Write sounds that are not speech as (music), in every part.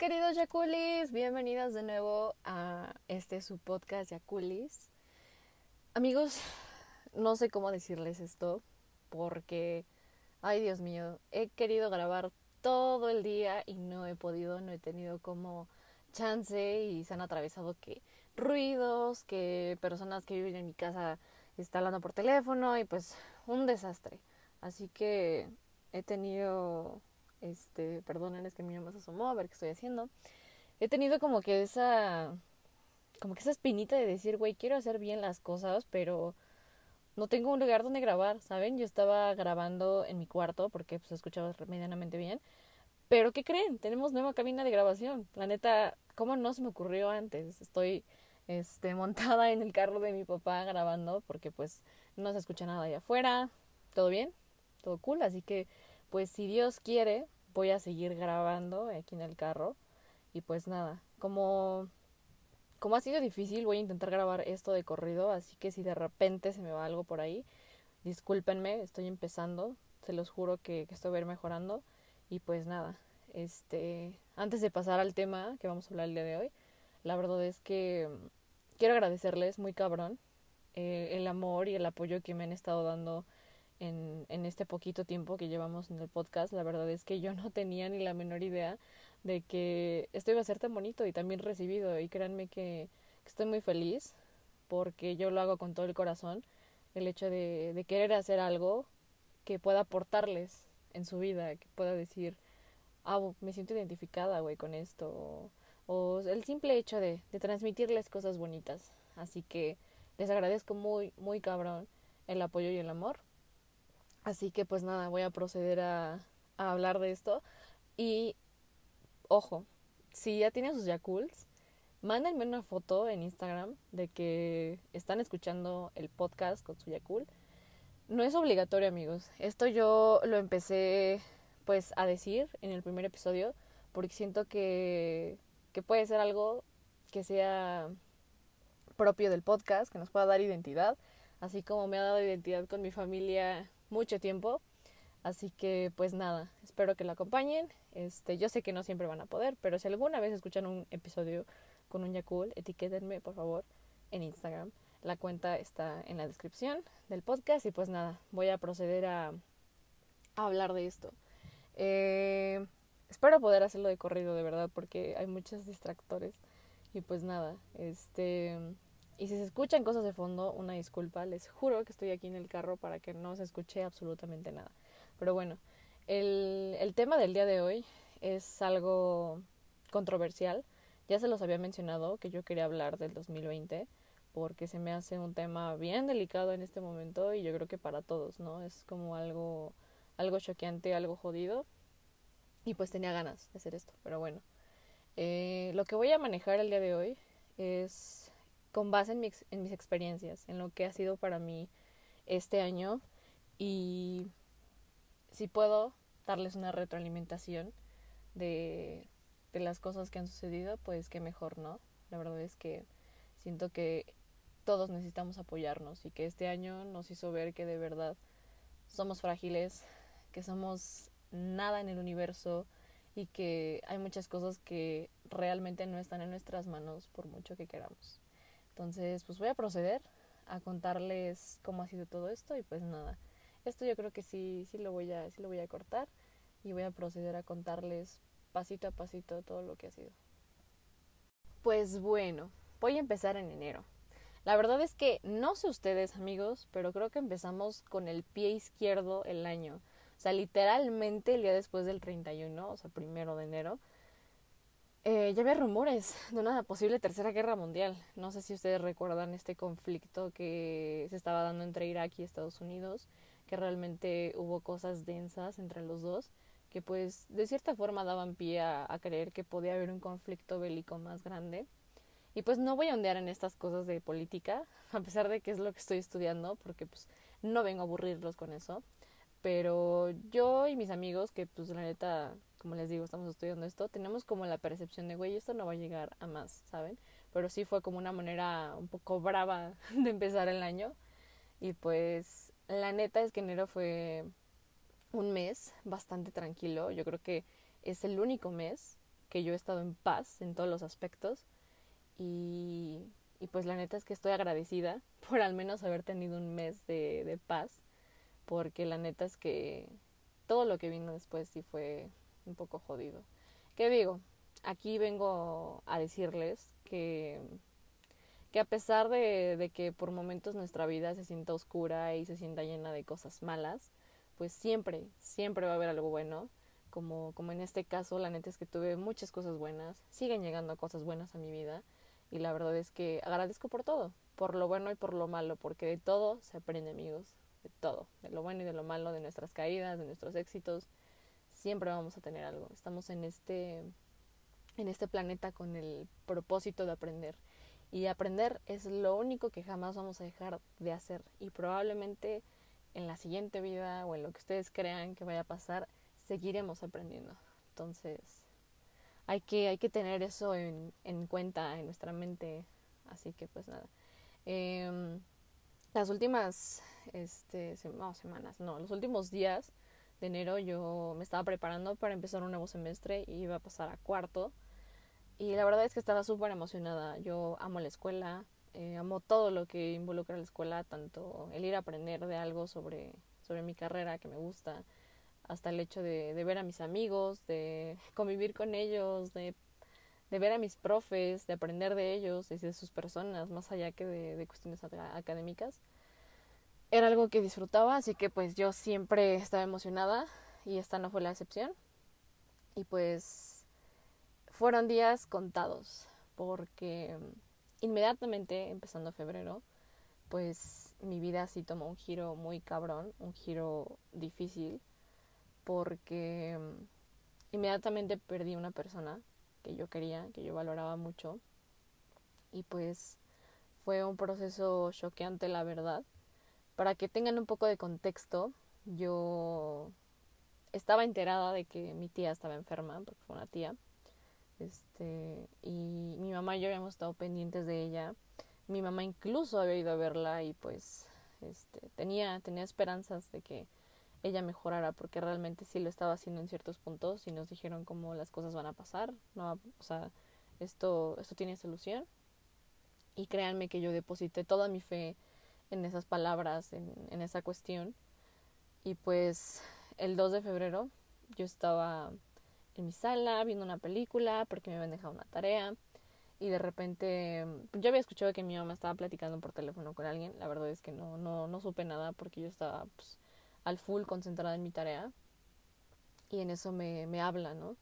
queridos Yakulis, bienvenidos de nuevo a este su podcast Yakulis. Amigos, no sé cómo decirles esto porque, ay Dios mío, he querido grabar todo el día y no he podido, no he tenido como chance y se han atravesado que ruidos, que personas que viven en mi casa están hablando por teléfono y pues un desastre. Así que he tenido este, perdonen, es que mi mamá se asomó a ver qué estoy haciendo. He tenido como que esa, como que esa espinita de decir, güey, quiero hacer bien las cosas, pero no tengo un lugar donde grabar, ¿saben? Yo estaba grabando en mi cuarto porque pues escuchaba medianamente bien. Pero ¿qué creen? Tenemos nueva cabina de grabación. La neta, ¿cómo no se me ocurrió antes? Estoy este (laughs) montada en el carro de mi papá grabando porque pues no se escucha nada allá afuera. ¿Todo bien? Todo cool, así que pues si Dios quiere, voy a seguir grabando aquí en el carro. Y pues nada, como, como ha sido difícil, voy a intentar grabar esto de corrido, así que si de repente se me va algo por ahí, discúlpenme, estoy empezando, se los juro que, que estoy a ir mejorando. Y pues nada, este, antes de pasar al tema que vamos a hablar el día de hoy, la verdad es que quiero agradecerles muy cabrón eh, el amor y el apoyo que me han estado dando en, en este poquito tiempo que llevamos en el podcast. La verdad es que yo no tenía ni la menor idea de que esto iba a ser tan bonito y tan bien recibido. Y créanme que, estoy muy feliz porque yo lo hago con todo el corazón. El hecho de, querer hacer algo que pueda aportarles en su vida, que pueda decir, ah, me siento identificada, güey, con esto. O, el simple hecho de transmitirles cosas bonitas. Así que les agradezco muy, muy cabrón el apoyo y el amor. Así que pues nada, voy a proceder a, hablar de esto. Y ojo, si ya tienen sus Yakults, mándenme una foto en Instagram de que están escuchando el podcast con su Yakul. No es obligatorio, amigos. Esto yo lo empecé pues a decir en el primer episodio porque siento que, que puede ser algo que sea propio del podcast, que nos pueda dar identidad, así como me ha dado identidad con mi familia mucho tiempo. Así que pues nada, espero que lo acompañen. Este, yo sé que no siempre van a poder, pero si alguna vez escuchan un episodio con un Yakul, etiquétenme por favor en Instagram. La cuenta está en la descripción del podcast y pues nada, voy a proceder a, a hablar de esto. Eh, espero poder hacerlo de corrido de verdad porque hay muchos distractores y pues nada, este y si se escuchan cosas de fondo, una disculpa, les juro que estoy aquí en el carro para que no se escuche absolutamente nada. Pero bueno, el, el tema del día de hoy es algo controversial. Ya se los había mencionado que yo quería hablar del 2020 porque se me hace un tema bien delicado en este momento y yo creo que para todos, ¿no? Es como algo algo choqueante, algo jodido y pues tenía ganas de hacer esto, pero bueno. Eh, lo que voy a manejar el día de hoy es con base en, en mis experiencias, en lo que ha sido para mí este año y si puedo darles una retroalimentación de, de las cosas que han sucedido, pues que mejor, ¿no? La verdad es que siento que todos necesitamos apoyarnos y que este año nos hizo ver que de verdad somos frágiles, que somos nada en el universo y que hay muchas cosas que realmente no están en nuestras manos por mucho que queramos. Entonces, pues voy a proceder a contarles cómo ha sido todo esto y pues nada. Esto yo creo que sí sí lo voy a sí lo voy a cortar y voy a proceder a contarles pasito a pasito todo lo que ha sido. Pues bueno, voy a empezar en enero. La verdad es que no sé ustedes, amigos, pero creo que empezamos con el pie izquierdo el año. O sea, literalmente el día después del 31, o sea, primero de enero, eh, ya había rumores de una posible tercera guerra mundial. No sé si ustedes recuerdan este conflicto que se estaba dando entre Irak y Estados Unidos, que realmente hubo cosas densas entre los dos, que pues de cierta forma daban pie a, a creer que podía haber un conflicto bélico más grande. Y pues no voy a ondear en estas cosas de política, (laughs) a pesar de que es lo que estoy estudiando, porque pues no vengo a aburrirlos con eso. Pero yo y mis amigos, que pues la neta como les digo, estamos estudiando esto, tenemos como la percepción de, güey, esto no va a llegar a más, ¿saben? Pero sí fue como una manera un poco brava (laughs) de empezar el año. Y pues la neta es que enero fue un mes bastante tranquilo. Yo creo que es el único mes que yo he estado en paz en todos los aspectos y, y pues la neta es que estoy agradecida (laughs) por al menos haber tenido un mes de, de paz porque la neta es que todo lo que vino después sí fue un poco jodido. ¿Qué digo? Aquí vengo a decirles que, que a pesar de, de que por momentos nuestra vida se sienta oscura y se sienta llena de cosas malas, pues siempre, siempre va a haber algo bueno. Como, como en este caso, la neta es que tuve muchas cosas buenas, siguen llegando cosas buenas a mi vida y la verdad es que agradezco por todo, por lo bueno y por lo malo, porque de todo se aprende amigos, de todo, de lo bueno y de lo malo, de nuestras caídas, de nuestros éxitos, siempre vamos a tener algo. Estamos en este en este planeta con el propósito de aprender. Y aprender es lo único que jamás vamos a dejar de hacer. Y probablemente en la siguiente vida o en lo que ustedes crean que vaya a pasar, seguiremos aprendiendo. Entonces, hay que, hay que tener eso en, en cuenta en nuestra mente. Así que pues nada. Eh, las últimas este, semanas, no, los últimos días de enero yo me estaba preparando para empezar un nuevo semestre y iba a pasar a cuarto. Y la verdad es que estaba súper emocionada. Yo amo la escuela, eh, amo todo lo que involucra la escuela, tanto el ir a aprender de algo sobre, sobre mi carrera que me gusta, hasta el hecho de, de ver a mis amigos, de (laughs) convivir con ellos, de, de, ver a mis profes, de aprender de ellos y de sus personas, más allá que de, de cuestiones académicas. Era algo que disfrutaba, así que pues yo siempre estaba emocionada y esta no fue la excepción. Y pues fueron días contados, porque inmediatamente, empezando febrero, pues mi vida sí tomó un giro muy cabrón, un giro difícil porque inmediatamente perdí una persona que yo quería, que yo valoraba mucho. Y pues fue un proceso choqueante, la verdad. Para que tengan un poco de contexto, yo estaba enterada de que mi tía estaba enferma, porque fue una tía. Este, y mi mamá y yo habíamos estado pendientes de ella. Mi mamá incluso había ido a verla y pues este, tenía, tenía esperanzas de que ella mejorara porque realmente sí lo estaba haciendo en ciertos puntos y nos dijeron cómo las cosas van a pasar, no, o sea, esto esto tiene solución. Y créanme que yo deposité toda mi fe en esas palabras, en, en esa cuestión. Y pues el 2 de febrero yo estaba en mi sala viendo una película porque me habían dejado una tarea y de repente yo había escuchado que mi mamá estaba platicando por teléfono con alguien, la verdad es que no no no supe nada porque yo estaba pues, al full concentrada en mi tarea. Y en eso me, me habla, ¿no?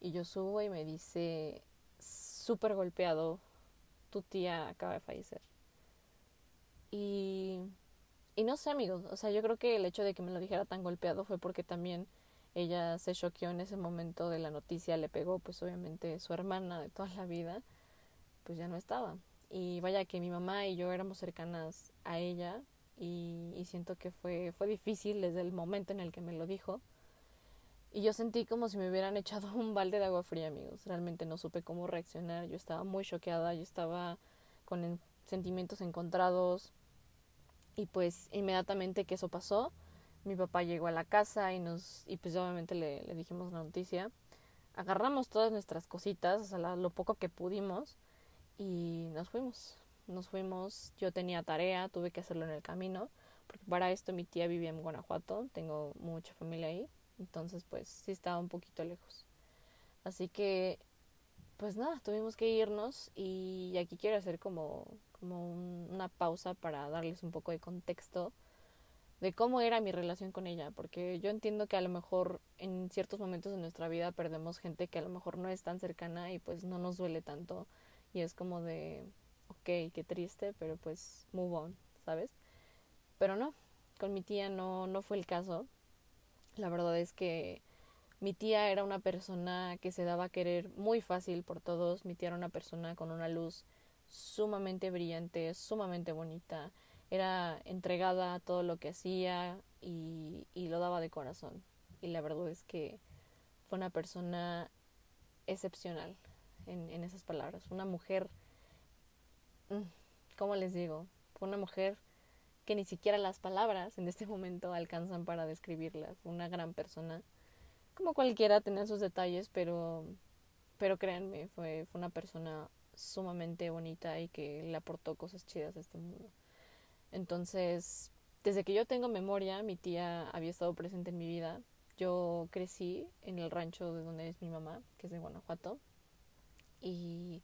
Y yo subo y me dice, súper golpeado, tu tía acaba de fallecer. Y, y no sé, amigos, o sea, yo creo que el hecho de que me lo dijera tan golpeado fue porque también ella se choqueó en ese momento de la noticia, le pegó, pues obviamente su hermana de toda la vida, pues ya no estaba. Y vaya que mi mamá y yo éramos cercanas a ella, y, y, siento que fue, fue difícil desde el momento en el que me lo dijo. Y yo sentí como si me hubieran echado (laughs) un balde de agua fría, amigos. Realmente no supe cómo reaccionar. Yo estaba muy choqueada, yo estaba con en, sentimientos encontrados. Y pues inmediatamente que eso pasó, mi papá llegó a la casa y nos y pues obviamente le, le dijimos la noticia. Agarramos todas nuestras cositas, o sea, la, lo poco que pudimos y nos fuimos nos fuimos, yo tenía tarea, tuve que hacerlo en el camino, porque para esto mi tía vivía en Guanajuato, tengo mucha familia ahí, entonces pues sí estaba un poquito lejos. Así que, pues nada, tuvimos que irnos y aquí quiero hacer como, como un, una pausa para darles un poco de contexto de cómo era mi relación con ella, porque yo entiendo que a lo mejor en ciertos momentos de nuestra vida perdemos gente que a lo mejor no es tan cercana y pues no nos duele tanto y es como de ok, qué triste, pero pues move on, ¿sabes? Pero no, con mi tía no, no fue el caso. La verdad es que mi tía era una persona que se daba a querer muy fácil por todos. Mi tía era una persona con una luz sumamente brillante, sumamente bonita. Era entregada a todo lo que hacía y, y lo daba de corazón. Y la verdad es que fue una persona excepcional en, en esas palabras. Una mujer Mm, ¿cómo les digo? Fue una mujer que ni siquiera las palabras en este momento alcanzan para describirla. Fue una gran persona. Como cualquiera tenía sus detalles, pero pero créanme, fue, fue una persona sumamente bonita y que le aportó cosas chidas a este mundo. Entonces, desde que yo tengo memoria, mi tía había estado presente en mi vida. Yo crecí en el rancho de donde es mi mamá, que es de Guanajuato. Y,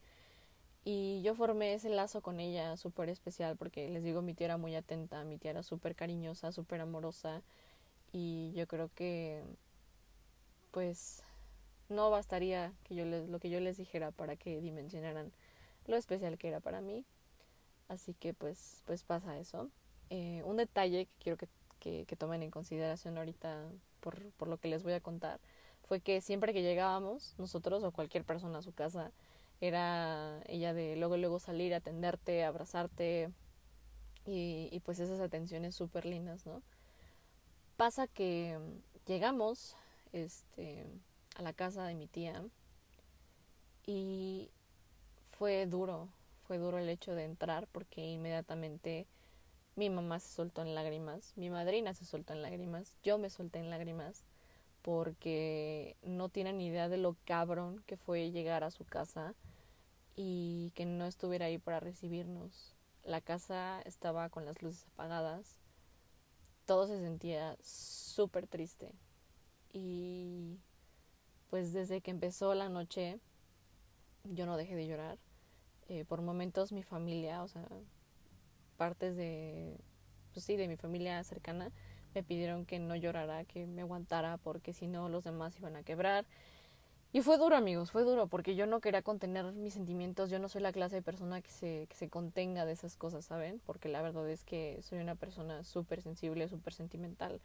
y yo formé ese lazo con ella súper especial porque les digo, mi tía era muy atenta, mi tía era súper cariñosa, súper amorosa. Y yo creo que, pues, no bastaría que yo les, lo que yo les dijera para que dimensionaran lo especial que era para mí. Así que pues, pues pasa eso. Eh, un detalle que quiero que, que, tomen en consideración ahorita por, por lo que les voy a contar fue que siempre que llegábamos, nosotros o cualquier persona a su casa, era ella de luego luego salir, atenderte, abrazarte y, y pues esas atenciones súper lindas, ¿no? Pasa que llegamos este, a la casa de mi tía y fue duro, fue duro el hecho de entrar porque inmediatamente mi mamá se soltó en lágrimas, mi madrina se soltó en lágrimas, yo me solté en lágrimas porque no tienen idea de lo cabrón que fue llegar a su casa y que no estuviera ahí para recibirnos. La casa estaba con las luces apagadas, todo se sentía súper triste y pues desde que empezó la noche yo no dejé de llorar. Eh, por momentos mi familia, o sea, partes de, pues sí, de mi familia cercana, me pidieron que no llorara, que me aguantara, porque si no los demás iban a quebrar. Y fue duro, amigos, fue duro, porque yo no quería contener mis sentimientos, yo no soy la clase de persona que se, que se contenga de esas cosas, ¿saben? Porque la verdad es que soy una persona súper sensible, súper sentimental.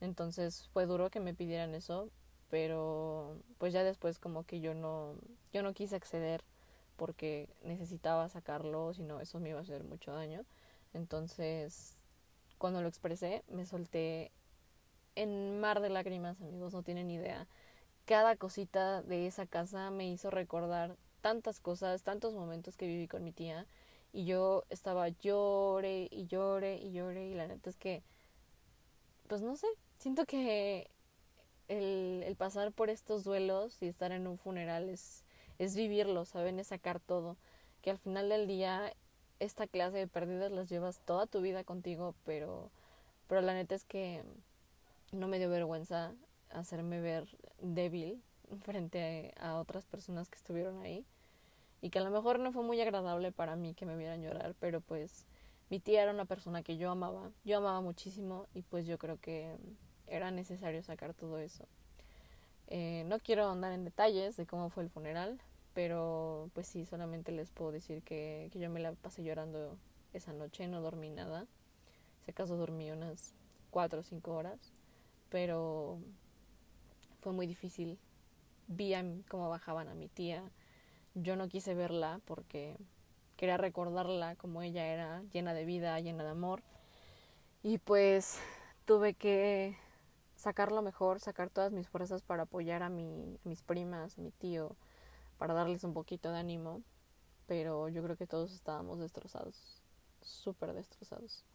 Entonces fue duro que me pidieran eso, pero pues ya después como que yo no, yo no quise acceder porque necesitaba sacarlo, si no eso me iba a hacer mucho daño. Entonces, cuando lo expresé, me solté en mar de lágrimas, amigos, no tienen idea. Cada cosita de esa casa me hizo recordar tantas cosas, tantos momentos que viví con mi tía y yo estaba llore y llore y llore y la neta es que pues no sé, siento que el, el pasar por estos duelos y estar en un funeral es es vivirlo, ¿saben? Es sacar todo. Que al final del día esta clase de pérdidas las llevas toda tu vida contigo, pero, pero la neta es que no me dio vergüenza hacerme ver débil frente a, otras personas que estuvieron ahí y que a lo mejor no fue muy agradable para mí que me vieran llorar, pero pues mi tía era una persona que yo amaba, yo amaba muchísimo y pues yo creo que era necesario sacar todo eso. Eh, no quiero andar en detalles de cómo fue el funeral, pero pues sí, solamente les puedo decir que, que yo me la pasé llorando esa noche, no dormí nada. Si acaso dormí unas cuatro o cinco horas, pero fue muy difícil. Vi cómo bajaban a mi tía. Yo no quise verla porque quería recordarla como ella era, llena de vida, llena de amor. Y pues tuve que sacar lo mejor, sacar todas mis fuerzas para apoyar a, mi, a mis primas, a mi tío, para darles un poquito de ánimo, pero yo creo que todos estábamos destrozados, súper destrozados.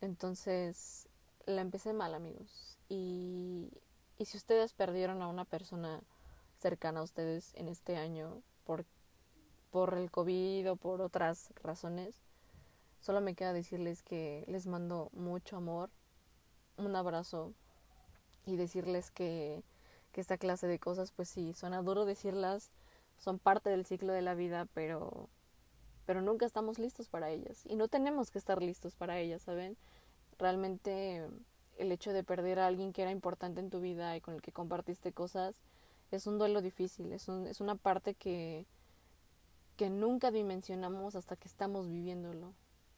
Entonces, la empecé mal, amigos. Y, y si ustedes perdieron a una persona cercana a ustedes en este año por, por el COVID o por otras razones, solo me queda decirles que les mando mucho amor, un abrazo y decirles que, que esta clase de cosas, pues sí, suena duro decirlas, son parte del ciclo de la vida, pero pero nunca estamos listos para ellas y no tenemos que estar listos para ellas, ¿saben? Realmente el hecho de perder a alguien que era importante en tu vida y con el que compartiste cosas es un duelo difícil, es, un, es una parte que, que nunca dimensionamos hasta que estamos viviéndolo.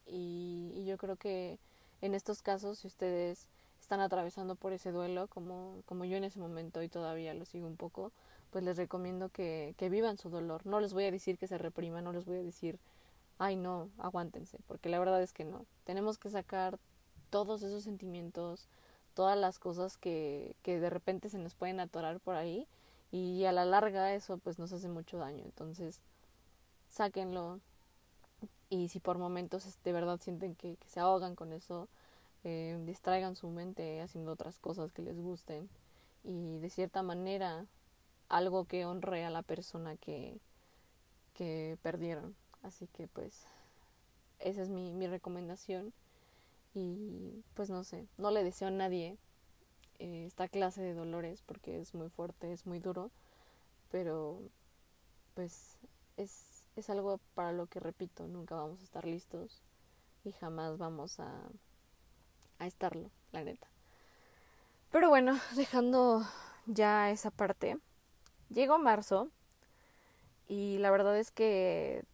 Y, y yo creo que en estos casos, si ustedes están atravesando por ese duelo, como, como yo en ese momento y todavía lo sigo un poco, pues les recomiendo que, que vivan su dolor. No les voy a decir que se repriman, no les voy a decir, ay no, aguántense, porque la verdad es que no. Tenemos que sacar todos esos sentimientos, todas las cosas que, que de repente se nos pueden atorar por ahí y a la larga eso pues nos hace mucho daño. Entonces, sáquenlo y si por momentos de verdad sienten que, que se ahogan con eso, eh, distraigan su mente haciendo otras cosas que les gusten y de cierta manera algo que honre a la persona que, que perdieron. Así que pues esa es mi, mi recomendación. Y pues no sé, no le deseo a nadie eh, esta clase de dolores porque es muy fuerte, es muy duro, pero pues es, es algo para lo que repito, nunca vamos a estar listos y jamás vamos a, a estarlo, la neta. Pero bueno, (laughs) dejando ya esa parte, llegó marzo y la verdad es que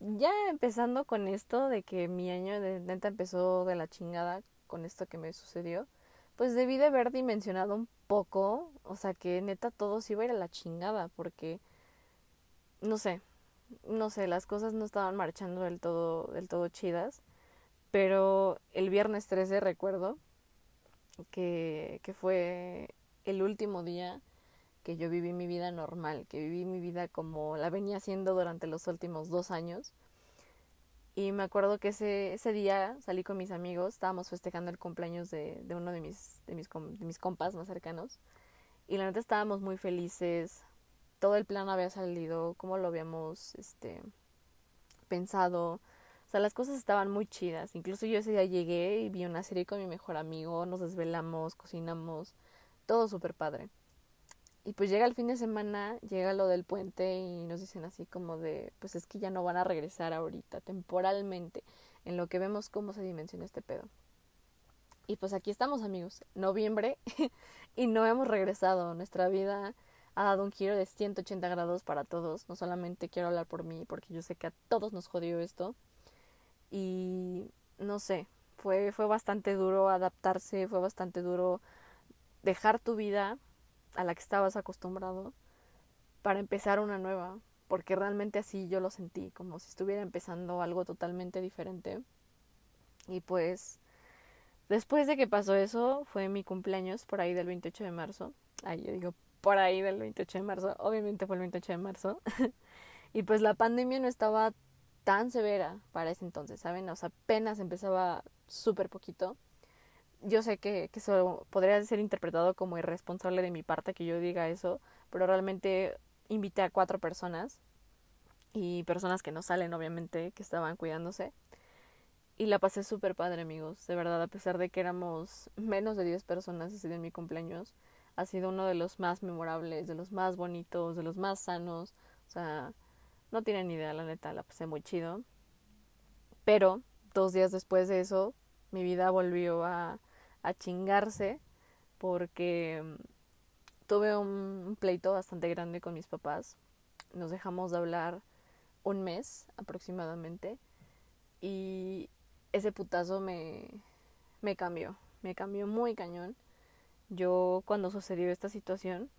ya empezando con esto de que mi año de neta empezó de la chingada con esto que me sucedió, pues debí de haber dimensionado un poco, o sea que neta todo se iba a ir a la chingada porque no sé, no sé, las cosas no estaban marchando del todo del todo chidas, pero el viernes 13 recuerdo que que fue el último día que yo viví mi vida normal, que viví mi vida como la venía haciendo durante los últimos dos años. Y me acuerdo que ese, ese día salí con mis amigos, estábamos festejando el cumpleaños de, de uno de mis, de, mis, de mis compas más cercanos. Y la neta estábamos muy felices, todo el plan había salido, como lo habíamos este, pensado. O sea, las cosas estaban muy chidas. Incluso yo ese día llegué y vi una serie con mi mejor amigo, nos desvelamos, cocinamos, todo súper padre. Y pues llega el fin de semana, llega lo del puente y nos dicen así como de, pues es que ya no van a regresar ahorita, temporalmente, en lo que vemos cómo se dimensiona este pedo. Y pues aquí estamos amigos, noviembre, (laughs) y no hemos regresado. Nuestra vida ha dado un giro de 180 grados para todos. No solamente quiero hablar por mí, porque yo sé que a todos nos jodió esto. Y no sé, fue, fue bastante duro adaptarse, fue bastante duro dejar tu vida a la que estabas acostumbrado para empezar una nueva, porque realmente así yo lo sentí, como si estuviera empezando algo totalmente diferente. Y pues después de que pasó eso, fue mi cumpleaños por ahí del 28 de marzo. Ay, yo digo por ahí del 28 de marzo, obviamente fue el 28 de marzo. (laughs) y pues la pandemia no estaba tan severa para ese entonces, ¿saben? O sea, apenas empezaba súper poquito yo sé que, que eso podría ser interpretado como irresponsable de mi parte que yo diga eso, pero realmente invité a cuatro personas y personas que no salen, obviamente, que estaban cuidándose. Y la pasé súper padre, amigos. De verdad, a pesar de que éramos menos de 10 personas ese día en mi cumpleaños, ha sido uno de los más memorables, de los más bonitos, de los más sanos. O sea, no tienen idea, la neta, la pasé muy chido. Pero dos días después de eso, mi vida volvió a, a chingarse porque mm, tuve un pleito bastante grande con mis papás. Nos dejamos de hablar un mes aproximadamente y ese putazo me, me cambió, me cambió muy cañón. Yo cuando sucedió esta situación,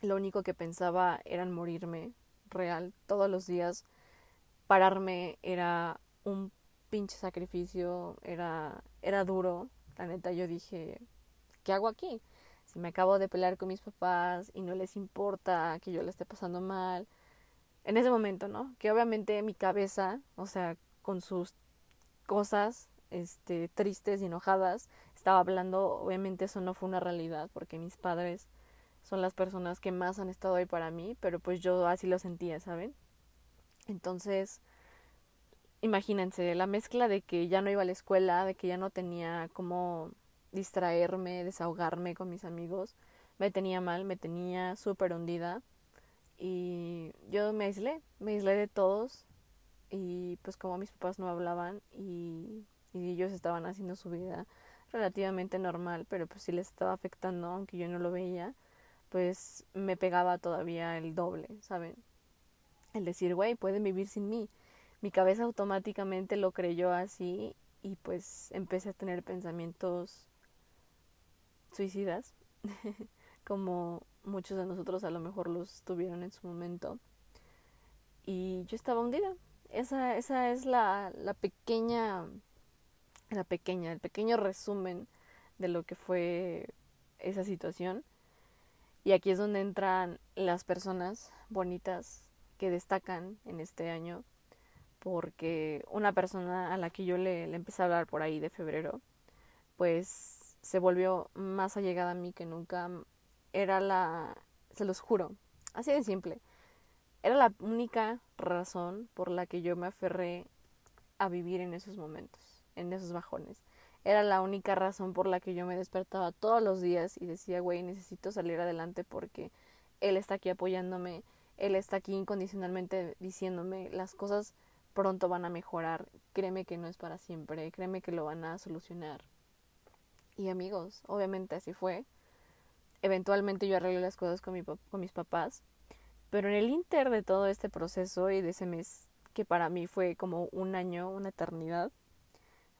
lo único que pensaba era morirme real. Todos los días pararme era un pinche sacrificio, era, era duro, la neta yo dije, ¿qué hago aquí? Si me acabo de pelear con mis papás y no les importa que yo le esté pasando mal. En ese momento, ¿no? Que obviamente mi cabeza, o sea, con sus cosas este tristes y enojadas, estaba hablando, obviamente eso no fue una realidad porque mis padres son las personas que más han estado ahí para mí, pero pues yo así lo sentía, ¿saben? Entonces, imagínense, la mezcla de que ya no iba a la escuela, de que ya no tenía cómo distraerme, desahogarme con mis amigos, me tenía mal, me tenía súper hundida y yo me aislé, me aislé de todos y pues como mis papás no hablaban y, y ellos estaban haciendo su vida relativamente normal, pero pues sí les estaba afectando, aunque yo no lo veía, pues me pegaba todavía el doble, ¿saben? El decir, güey, pueden vivir sin mí mi cabeza automáticamente lo creyó así y pues empecé a tener pensamientos suicidas, (laughs) como muchos de nosotros a lo mejor los tuvieron en su momento. Y yo estaba hundida. Esa, esa es la, la pequeña, la pequeña, el pequeño resumen de lo que fue esa situación. Y aquí es donde entran las personas bonitas que destacan en este año porque una persona a la que yo le, le, empecé a hablar por ahí de febrero, pues se volvió más allegada a mí que nunca. Era la, se los juro, así de simple. Era la única razón por la que yo me aferré a vivir en esos momentos, en esos bajones. Era la única razón por la que yo me despertaba todos los días y decía, güey, necesito salir adelante porque él está aquí apoyándome, él está aquí incondicionalmente diciéndome las cosas pronto van a mejorar, créeme que no es para siempre, créeme que lo van a solucionar. Y amigos, obviamente así fue. Eventualmente yo arreglé las cosas con, mi, con mis papás, pero en el inter de todo este proceso y de ese mes que para mí fue como un año, una eternidad,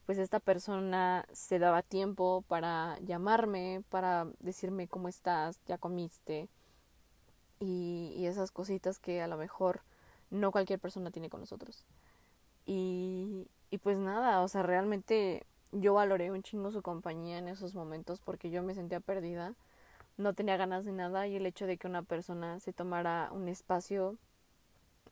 pues esta persona se daba tiempo para llamarme, para decirme cómo estás, ya comiste, y, y esas cositas que a lo mejor no cualquier persona tiene con nosotros. Y, y pues nada, o sea, realmente yo valoré un chingo su compañía en esos momentos porque yo me sentía perdida, no tenía ganas de nada y el hecho de que una persona se tomara un espacio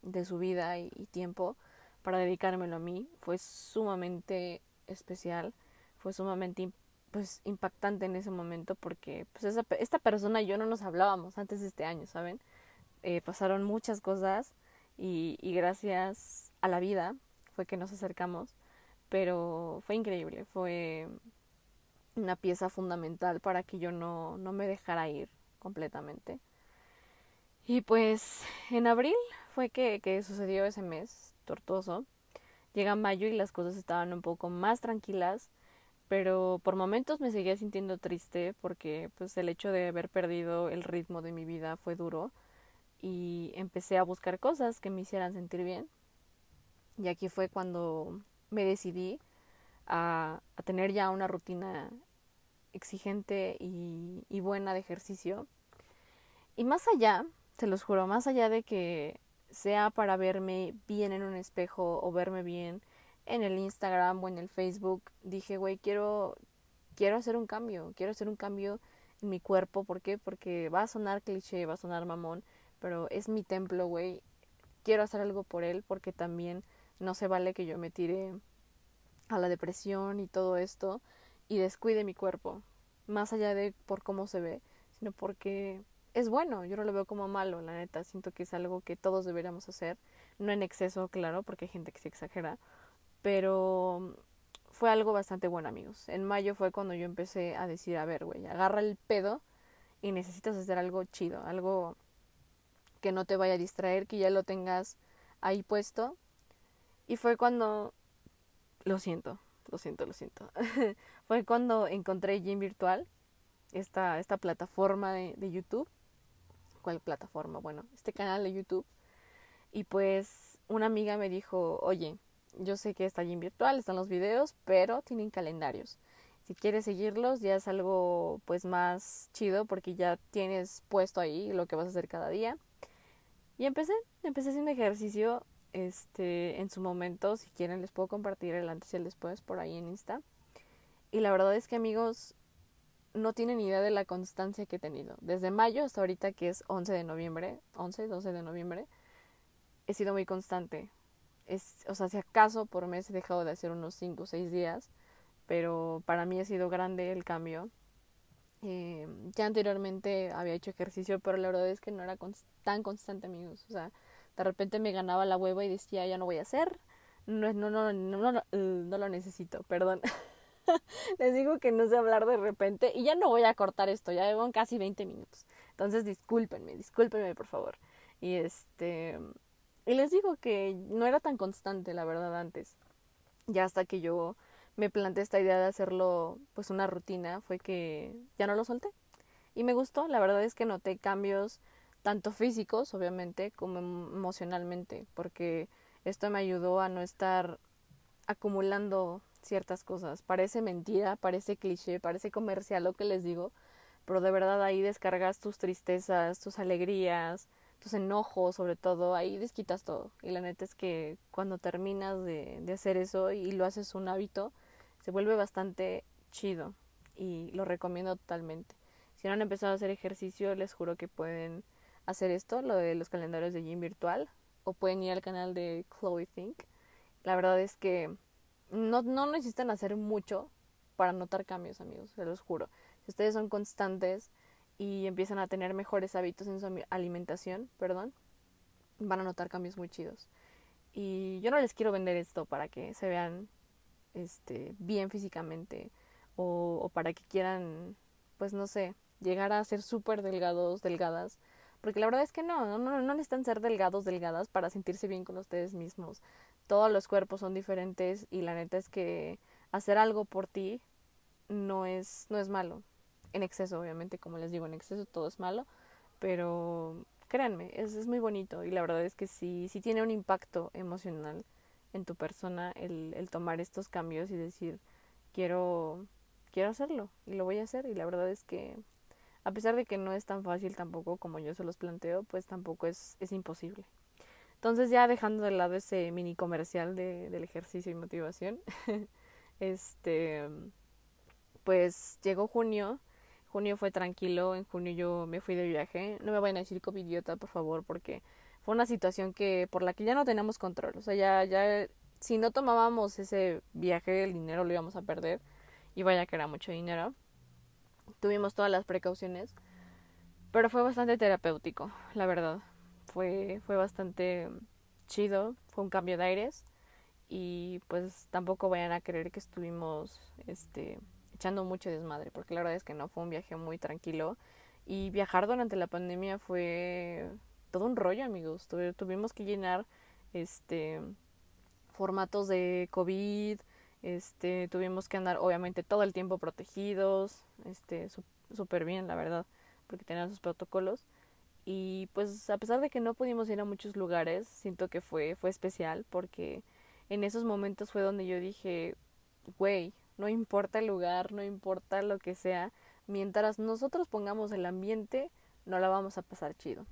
de su vida y, tiempo para dedicármelo a mí fue sumamente especial, fue sumamente pues impactante en ese momento porque pues esa, esta persona y yo no nos hablábamos antes de este año, ¿saben? Eh, pasaron muchas cosas y, y gracias a la vida fue que nos acercamos, pero fue increíble, fue una pieza fundamental para que yo no, no me dejara ir completamente. Y pues en abril fue que, que sucedió ese mes tortuoso. Llega mayo y las cosas estaban un poco más tranquilas pero por momentos me seguía sintiendo triste porque pues el hecho de haber perdido el ritmo de mi vida fue duro y empecé a buscar cosas que me hicieran sentir bien y aquí fue cuando me decidí a, a tener ya una rutina exigente y, y buena de ejercicio y más allá, se los juro, más allá de que sea para verme bien en un espejo o verme bien en el Instagram o en el Facebook, dije, güey, quiero, quiero hacer un cambio, quiero hacer un cambio en mi cuerpo. ¿Por qué? Porque va a sonar cliché, va a sonar mamón, pero es mi templo, güey. Quiero hacer algo por él porque también no se vale que yo me tire a la depresión y todo esto y descuide mi cuerpo. Más allá de por cómo se ve, sino porque es bueno, yo no lo veo como malo, la neta, siento que es algo que todos deberíamos hacer, no en exceso, claro, porque hay gente que se exagera, pero fue algo bastante bueno, amigos. En mayo fue cuando yo empecé a decir, a ver, güey, agarra el pedo y necesitas hacer algo chido, algo que no te vaya a distraer, que ya lo tengas ahí puesto. Y fue cuando, lo siento, lo siento, lo siento. (laughs) fue cuando encontré Gym Virtual, esta, esta plataforma de, YouTube. ¿Cuál plataforma? Bueno, este canal de YouTube. Y pues una amiga me dijo, oye, yo sé que está en virtual, están los videos, pero tienen calendarios. Si quieres seguirlos, ya es algo pues más chido porque ya tienes puesto ahí lo que vas a hacer cada día. Y empecé, empecé haciendo ejercicio este en su momento, si quieren les puedo compartir el antes y el después por ahí en Insta. Y la verdad es que amigos no tienen idea de la constancia que he tenido. Desde mayo hasta ahorita que es 11 de noviembre, 11, 12 de noviembre, he sido muy constante es, o sea, si acaso por mes he dejado de hacer unos 5 o 6 días, pero para mí ha sido grande el cambio. Eh, ya anteriormente había hecho ejercicio, pero la verdad es que no era tan constante, amigos. O sea, de repente me ganaba la hueva y decía, ya no voy a hacer. No, no, no, no, no, no lo necesito, perdón. (laughs) Les digo que no sé hablar de repente y ya no voy a cortar esto, ya llevo casi 20 minutos. Entonces discúlpenme, discúlpenme por favor. Y este, y les digo que no era tan constante, la verdad, antes. Ya hasta que yo me planteé esta idea de hacerlo pues una rutina, fue que ya no lo solté. Y me gustó, la verdad es que noté cambios tanto físicos, obviamente, como emocionalmente, porque esto me ayudó a no estar acumulando ciertas cosas. Parece mentira, parece cliché, parece comercial lo que les digo, pero de verdad ahí descargas tus tristezas, tus alegrías, tus enojos, sobre todo, ahí desquitas todo. Y la neta es que cuando terminas de, de hacer eso y lo haces un hábito, se vuelve bastante chido y lo recomiendo totalmente. Si no han empezado a hacer ejercicio, les juro que pueden hacer esto, lo de los calendarios de gym virtual, o pueden ir al canal de Chloe Think. La verdad es que no, no necesitan hacer mucho para notar cambios, amigos, se los juro. Si ustedes son constantes y empiezan a tener mejores hábitos en su alimentación, perdón, van a notar cambios muy chidos. Y yo no les quiero vender esto para que se vean este, bien físicamente o, para que quieran, pues no sé, llegar a ser súper delgados, delgadas. Porque la verdad es que no, no, no, no necesitan ser delgados, delgadas para sentirse bien con ustedes mismos. Todos los cuerpos son diferentes y la neta es que hacer algo por ti no es, no es malo. En exceso, obviamente, como les digo, en exceso todo es malo. Pero créanme, es, es muy bonito y la verdad es que sí, sí tiene un impacto emocional en tu persona el, el tomar estos cambios y decir, quiero, quiero hacerlo y lo voy a hacer y la verdad es que a pesar de que no es tan fácil tampoco como yo se los planteo, pues tampoco es, es imposible. Entonces ya dejando de lado ese mini comercial de, del ejercicio y motivación, (laughs) este, pues llegó junio, junio fue tranquilo, en junio yo me fui de viaje, no me vayan a decir covidiota por favor porque fue una situación que por la que ya no tenemos control, o sea, ya, ya, si no tomábamos ese viaje el dinero lo íbamos a perder y vaya que era mucho dinero tuvimos todas las precauciones, pero fue bastante terapéutico, la verdad. Fue, fue bastante chido, fue un cambio de aires y pues tampoco vayan a creer que estuvimos este echando mucho desmadre, porque la verdad es que no fue un viaje muy tranquilo y viajar durante la pandemia fue todo un rollo, amigos. tuvimos que llenar este formatos de COVID, este, tuvimos que andar obviamente todo el tiempo protegidos, este, súper bien, la verdad, porque tenían sus protocolos. Y pues a pesar de que no pudimos ir a muchos lugares, siento que fue, fue especial porque en esos momentos fue donde yo dije, güey, no importa el lugar, no importa lo que sea, mientras nosotros pongamos el ambiente, no la vamos a pasar chido.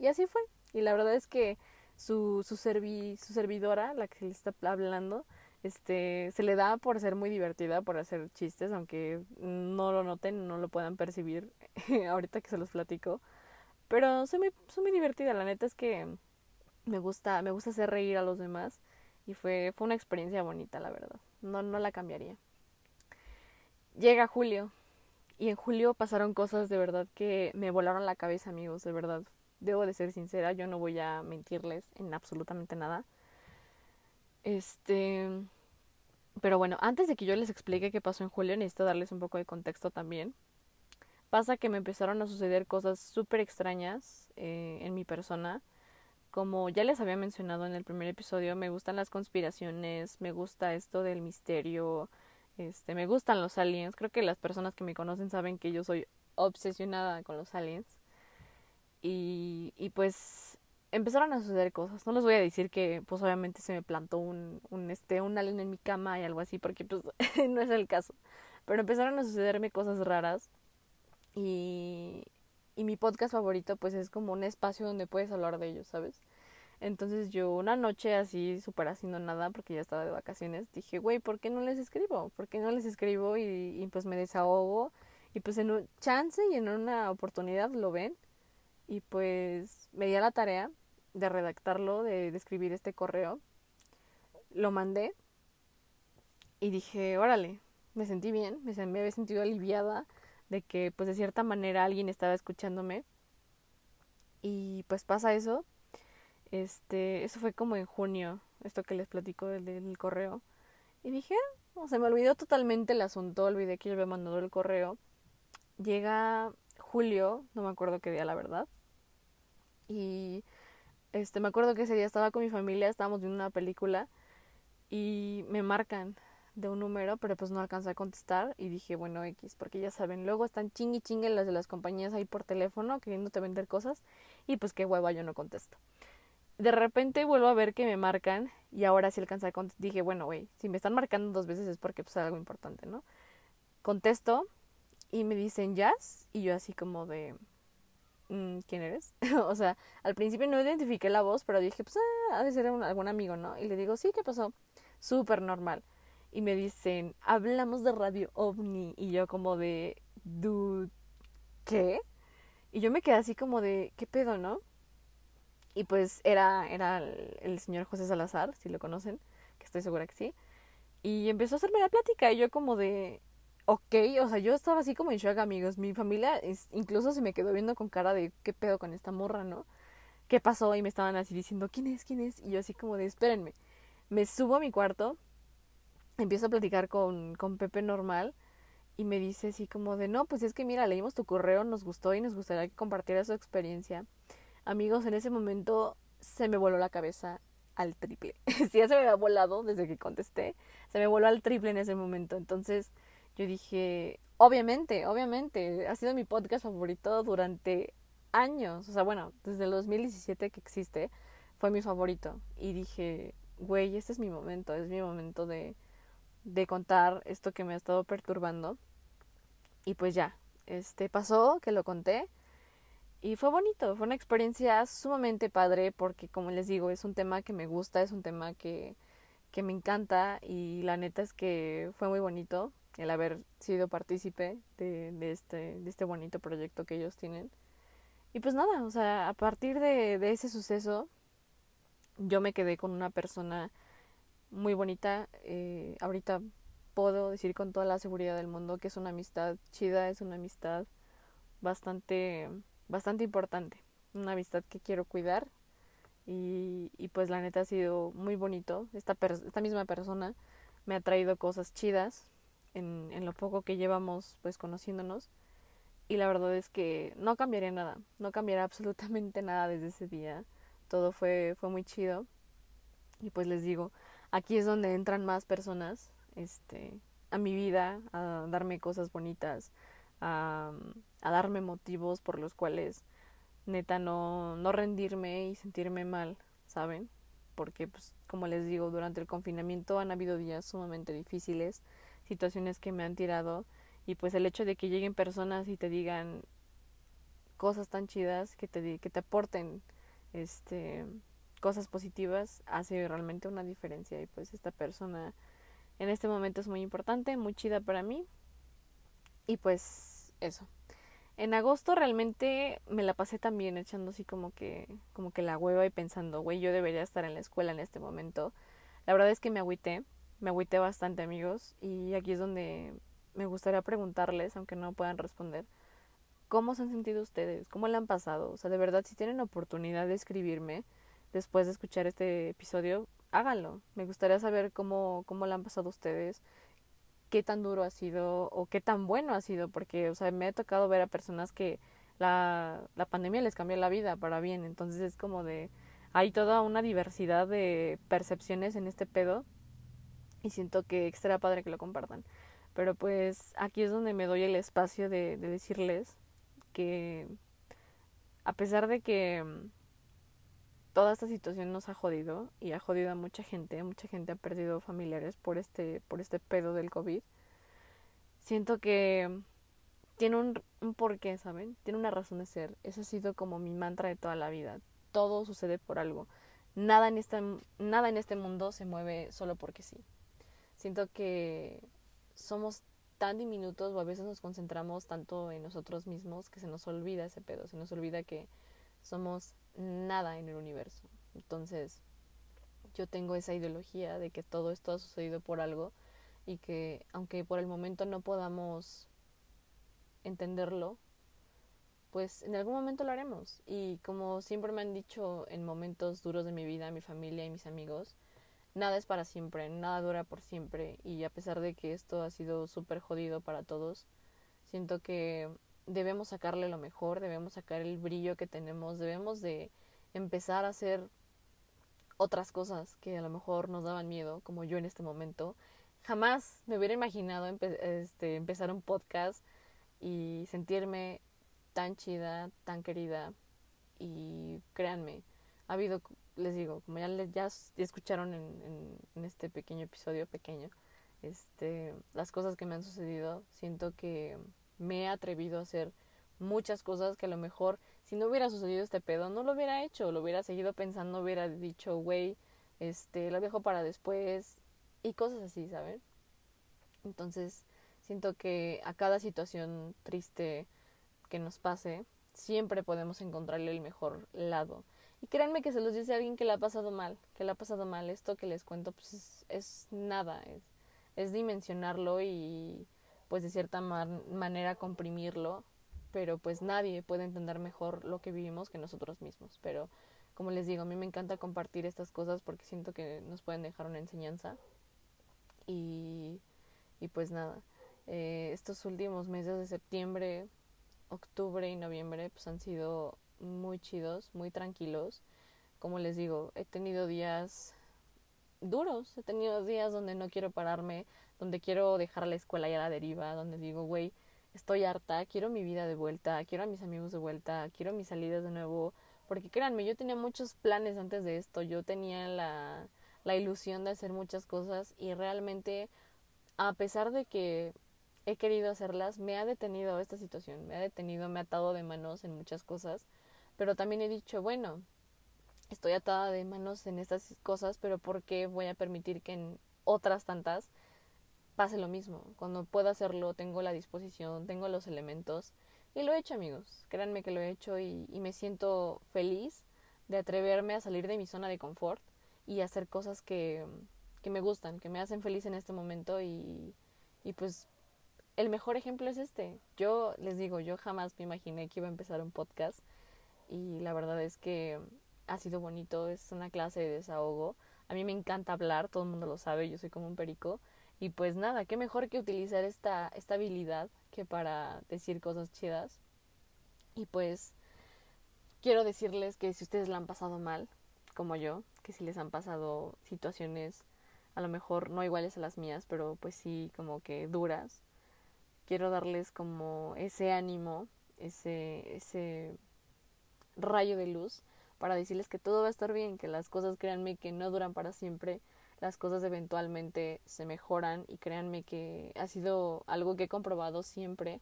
Y así fue. Y la verdad es que su, su, servi, su servidora, la que le está hablando, este, se le da por ser muy divertida, por hacer chistes, aunque no lo noten, no lo puedan percibir (laughs) ahorita que se los platico. Pero soy muy, soy muy divertida, la neta es que me gusta, me gusta hacer reír a los demás y fue, fue una experiencia bonita, la verdad. No, no la cambiaría. Llega julio y en julio pasaron cosas de verdad que me volaron la cabeza, amigos, de verdad. Debo de ser sincera, yo no voy a mentirles en absolutamente nada. Este. Pero bueno, antes de que yo les explique qué pasó en julio, necesito darles un poco de contexto también. Pasa que me empezaron a suceder cosas súper extrañas eh, en mi persona. Como ya les había mencionado en el primer episodio, me gustan las conspiraciones, me gusta esto del misterio, este, me gustan los aliens. Creo que las personas que me conocen saben que yo soy obsesionada con los aliens. Y, y pues empezaron a suceder cosas. No les voy a decir que, pues obviamente se me plantó un, un, este, un alien en mi cama y algo así, porque pues (laughs) no es el caso. Pero empezaron a sucederme cosas raras y, y mi podcast favorito pues es como un espacio donde puedes hablar de ellos, ¿sabes? Entonces yo una noche así, súper haciendo nada, porque ya estaba de vacaciones, dije, güey, ¿por qué no les escribo? ¿Por qué no les escribo? Y, y pues me desahogo. Y pues en un chance y en una oportunidad lo ven. Y pues me di a la tarea de redactarlo, de, escribir este correo. Lo mandé y dije, órale, me sentí bien, me, me había sentido aliviada de que pues de cierta manera alguien estaba escuchándome. Y pues pasa eso. Este, eso fue como en junio, esto que les platico del, del correo. Y dije, ah, se me olvidó totalmente el asunto, olvidé que yo había mandado el correo. Llega julio, no me acuerdo qué día la verdad. Y este, me acuerdo que ese día estaba con mi familia, estábamos viendo una película y me marcan de un número, pero pues no alcancé a contestar y dije, bueno, X, porque ya saben, luego están chingui chingue las de las compañías ahí por teléfono queriéndote vender cosas y pues qué hueva, yo no contesto. De repente vuelvo a ver que me marcan y ahora sí alcancé a contestar. Dije, bueno, güey, si me están marcando dos veces es porque pues algo importante, ¿no? Contesto y me dicen jazz y yo así como de, ¿quién eres? (laughs) o sea, al principio no identifiqué la voz, pero dije, pues, ah, ha de ser algún amigo, ¿no? Y le digo, sí, ¿qué pasó? Súper normal. Y me dicen, hablamos de Radio OVNI. Y yo como de, dude, ¿qué? Y yo me quedé así como de, ¿qué pedo, no? Y pues era, era el señor José Salazar, si lo conocen, que estoy segura que sí. Y empezó a hacerme la plática y yo como de, ok, o sea, yo estaba así como en shock, amigos. Mi familia incluso se me quedó viendo con cara de qué pedo con esta morra, ¿no? ¿Qué pasó? Y me estaban así diciendo, ¿quién es? ¿quién es? Y yo así como de, espérenme. Me subo a mi cuarto, empiezo a platicar con, con Pepe normal y me dice así como de, no, pues es que mira, leímos tu correo, nos gustó y nos gustaría que compartieras su experiencia. Amigos, en ese momento se me voló la cabeza al triple. (laughs) si ya se me había volado desde que contesté, se me voló al triple en ese momento. Entonces yo dije, obviamente, obviamente, ha sido mi podcast favorito durante años. O sea, bueno, desde el 2017 que existe, fue mi favorito. Y dije, güey, este es mi momento, es mi momento de, de contar esto que me ha estado perturbando. Y pues ya, este pasó, que lo conté. Y fue bonito, fue una experiencia sumamente padre porque como les digo, es un tema que me gusta, es un tema que, que me encanta y la neta es que fue muy bonito el haber sido partícipe de, de, este, de este bonito proyecto que ellos tienen. Y pues nada, o sea, a partir de, de ese suceso, yo me quedé con una persona muy bonita. Eh, ahorita puedo decir con toda la seguridad del mundo que es una amistad chida, es una amistad bastante, bastante importante, una amistad que quiero cuidar y, y pues la neta ha sido muy bonito. Esta, esta misma persona me ha traído cosas chidas en, lo poco que llevamos pues conociéndonos y la verdad es que no cambiaría nada, no cambiaría (laughs) absolutamente nada desde ese día. Todo fue, fue muy chido. Y pues les digo, aquí es donde entran más personas este, a mi vida, a darme cosas bonitas, a, a darme motivos por los cuales neta no, no rendirme y sentirme mal, ¿saben? Porque pues como les digo, durante el confinamiento han habido días sumamente difíciles, situaciones que me han tirado y pues el hecho de que lleguen personas y te digan cosas tan chidas que te que te aporten este cosas positivas hace realmente una diferencia y pues esta persona en este momento es muy importante, muy chida para mí. Y pues eso. En agosto realmente me la pasé también echando así como que como que la hueva y pensando, güey, yo debería estar en la escuela en este momento. La verdad es que me agüité, me agüité bastante, amigos, y aquí es donde me gustaría preguntarles, aunque no puedan responder, ¿cómo se han sentido ustedes? ¿Cómo le han pasado? O sea, de verdad, si tienen oportunidad de escribirme después de escuchar este episodio, háganlo. Me gustaría saber cómo, cómo la han pasado ustedes, qué tan duro ha sido o qué tan bueno ha sido, porque, o sea, me ha tocado ver a personas que la, la pandemia les cambió la vida para bien, entonces es como de, hay toda una diversidad de percepciones en este pedo y siento que extra padre que lo compartan. Pero pues aquí es donde me doy el espacio de, de decirles que a pesar de que toda esta situación nos ha jodido y ha jodido a mucha gente, mucha gente ha perdido familiares por este, por este pedo del COVID. Siento que tiene un, un porqué, ¿saben? Tiene una razón de ser. Eso ha sido como mi mantra de toda la vida. Todo sucede por algo. Nada en este, nada en este mundo se mueve solo porque sí. Siento que somos tan diminutos o a veces nos concentramos tanto en nosotros mismos que se nos olvida ese pedo, se nos olvida que somos nada en el universo. Entonces, yo tengo esa ideología de que todo esto ha sucedido por algo y que aunque por el momento no podamos entenderlo, pues en algún momento lo haremos. Y como siempre me han dicho en momentos duros de mi vida, mi familia y mis amigos, nada es para siempre, nada dura por siempre. Y a pesar de que esto ha sido súper jodido para todos, siento que debemos sacarle lo mejor, debemos sacar el brillo que tenemos, debemos de empezar a hacer otras cosas que a lo mejor nos daban miedo, como yo en este momento. Jamás me hubiera imaginado este, empezar un podcast y sentirme tan chida, tan querida. Y créanme, ha habido, les digo, como ya, ya, escucharon en, en este pequeño episodio pequeño, este, las cosas que me han sucedido, siento que me he atrevido a hacer muchas cosas que a lo mejor si no hubiera sucedido este pedo no lo hubiera hecho, lo hubiera seguido pensando, hubiera dicho, güey, este, lo dejo para después y cosas así, ¿saben? Entonces, siento que a cada situación triste que nos pase, siempre podemos encontrarle el mejor lado. Y créanme que se los dice alguien que le ha pasado mal, que le ha pasado mal. Esto que les cuento, pues es, es nada, es, es dimensionarlo y pues de cierta manera comprimirlo, pero pues nadie puede entender mejor lo que vivimos que nosotros mismos. Pero como les digo, a mí me encanta compartir estas cosas porque siento que nos pueden dejar una enseñanza. Y, y pues nada, eh, estos últimos meses de septiembre, octubre y noviembre pues han sido muy chidos, muy tranquilos. Como les digo, he tenido días duros, he tenido días donde no quiero pararme, donde quiero dejar la escuela ya a la deriva, donde digo, güey, estoy harta, quiero mi vida de vuelta, quiero a mis amigos de vuelta, quiero mis salidas de nuevo, porque créanme, yo tenía muchos planes antes de esto, yo tenía la, la ilusión de hacer muchas cosas y realmente, a pesar de que he querido hacerlas, me ha detenido esta situación, me ha detenido, me ha atado de manos en muchas cosas, pero también he dicho, bueno, estoy atada de manos en estas cosas, pero ¿por qué voy a permitir que en otras tantas pase lo mismo? Cuando puedo hacerlo, tengo la disposición, tengo los elementos y lo he hecho amigos, créanme que lo he hecho y, y me siento feliz de atreverme a salir de mi zona de confort y hacer cosas que, que me gustan, que me hacen feliz en este momento y, y pues el mejor ejemplo es este. Yo les digo, yo jamás me imaginé que iba a empezar un podcast y la verdad es que ha sido bonito, es una clase de desahogo. A mí me encanta hablar, todo el mundo lo sabe, yo soy como un perico. Y pues nada, qué mejor que utilizar esta, esta habilidad que para decir cosas chidas. Y pues quiero decirles que si ustedes la han pasado mal, como yo, que si les han pasado situaciones a lo mejor no iguales a las mías, pero pues sí como que duras, quiero darles como ese ánimo, ese, ese rayo de luz para decirles que todo va a estar bien, que las cosas créanme que no duran para siempre, las cosas eventualmente se mejoran y créanme que ha sido algo que he comprobado siempre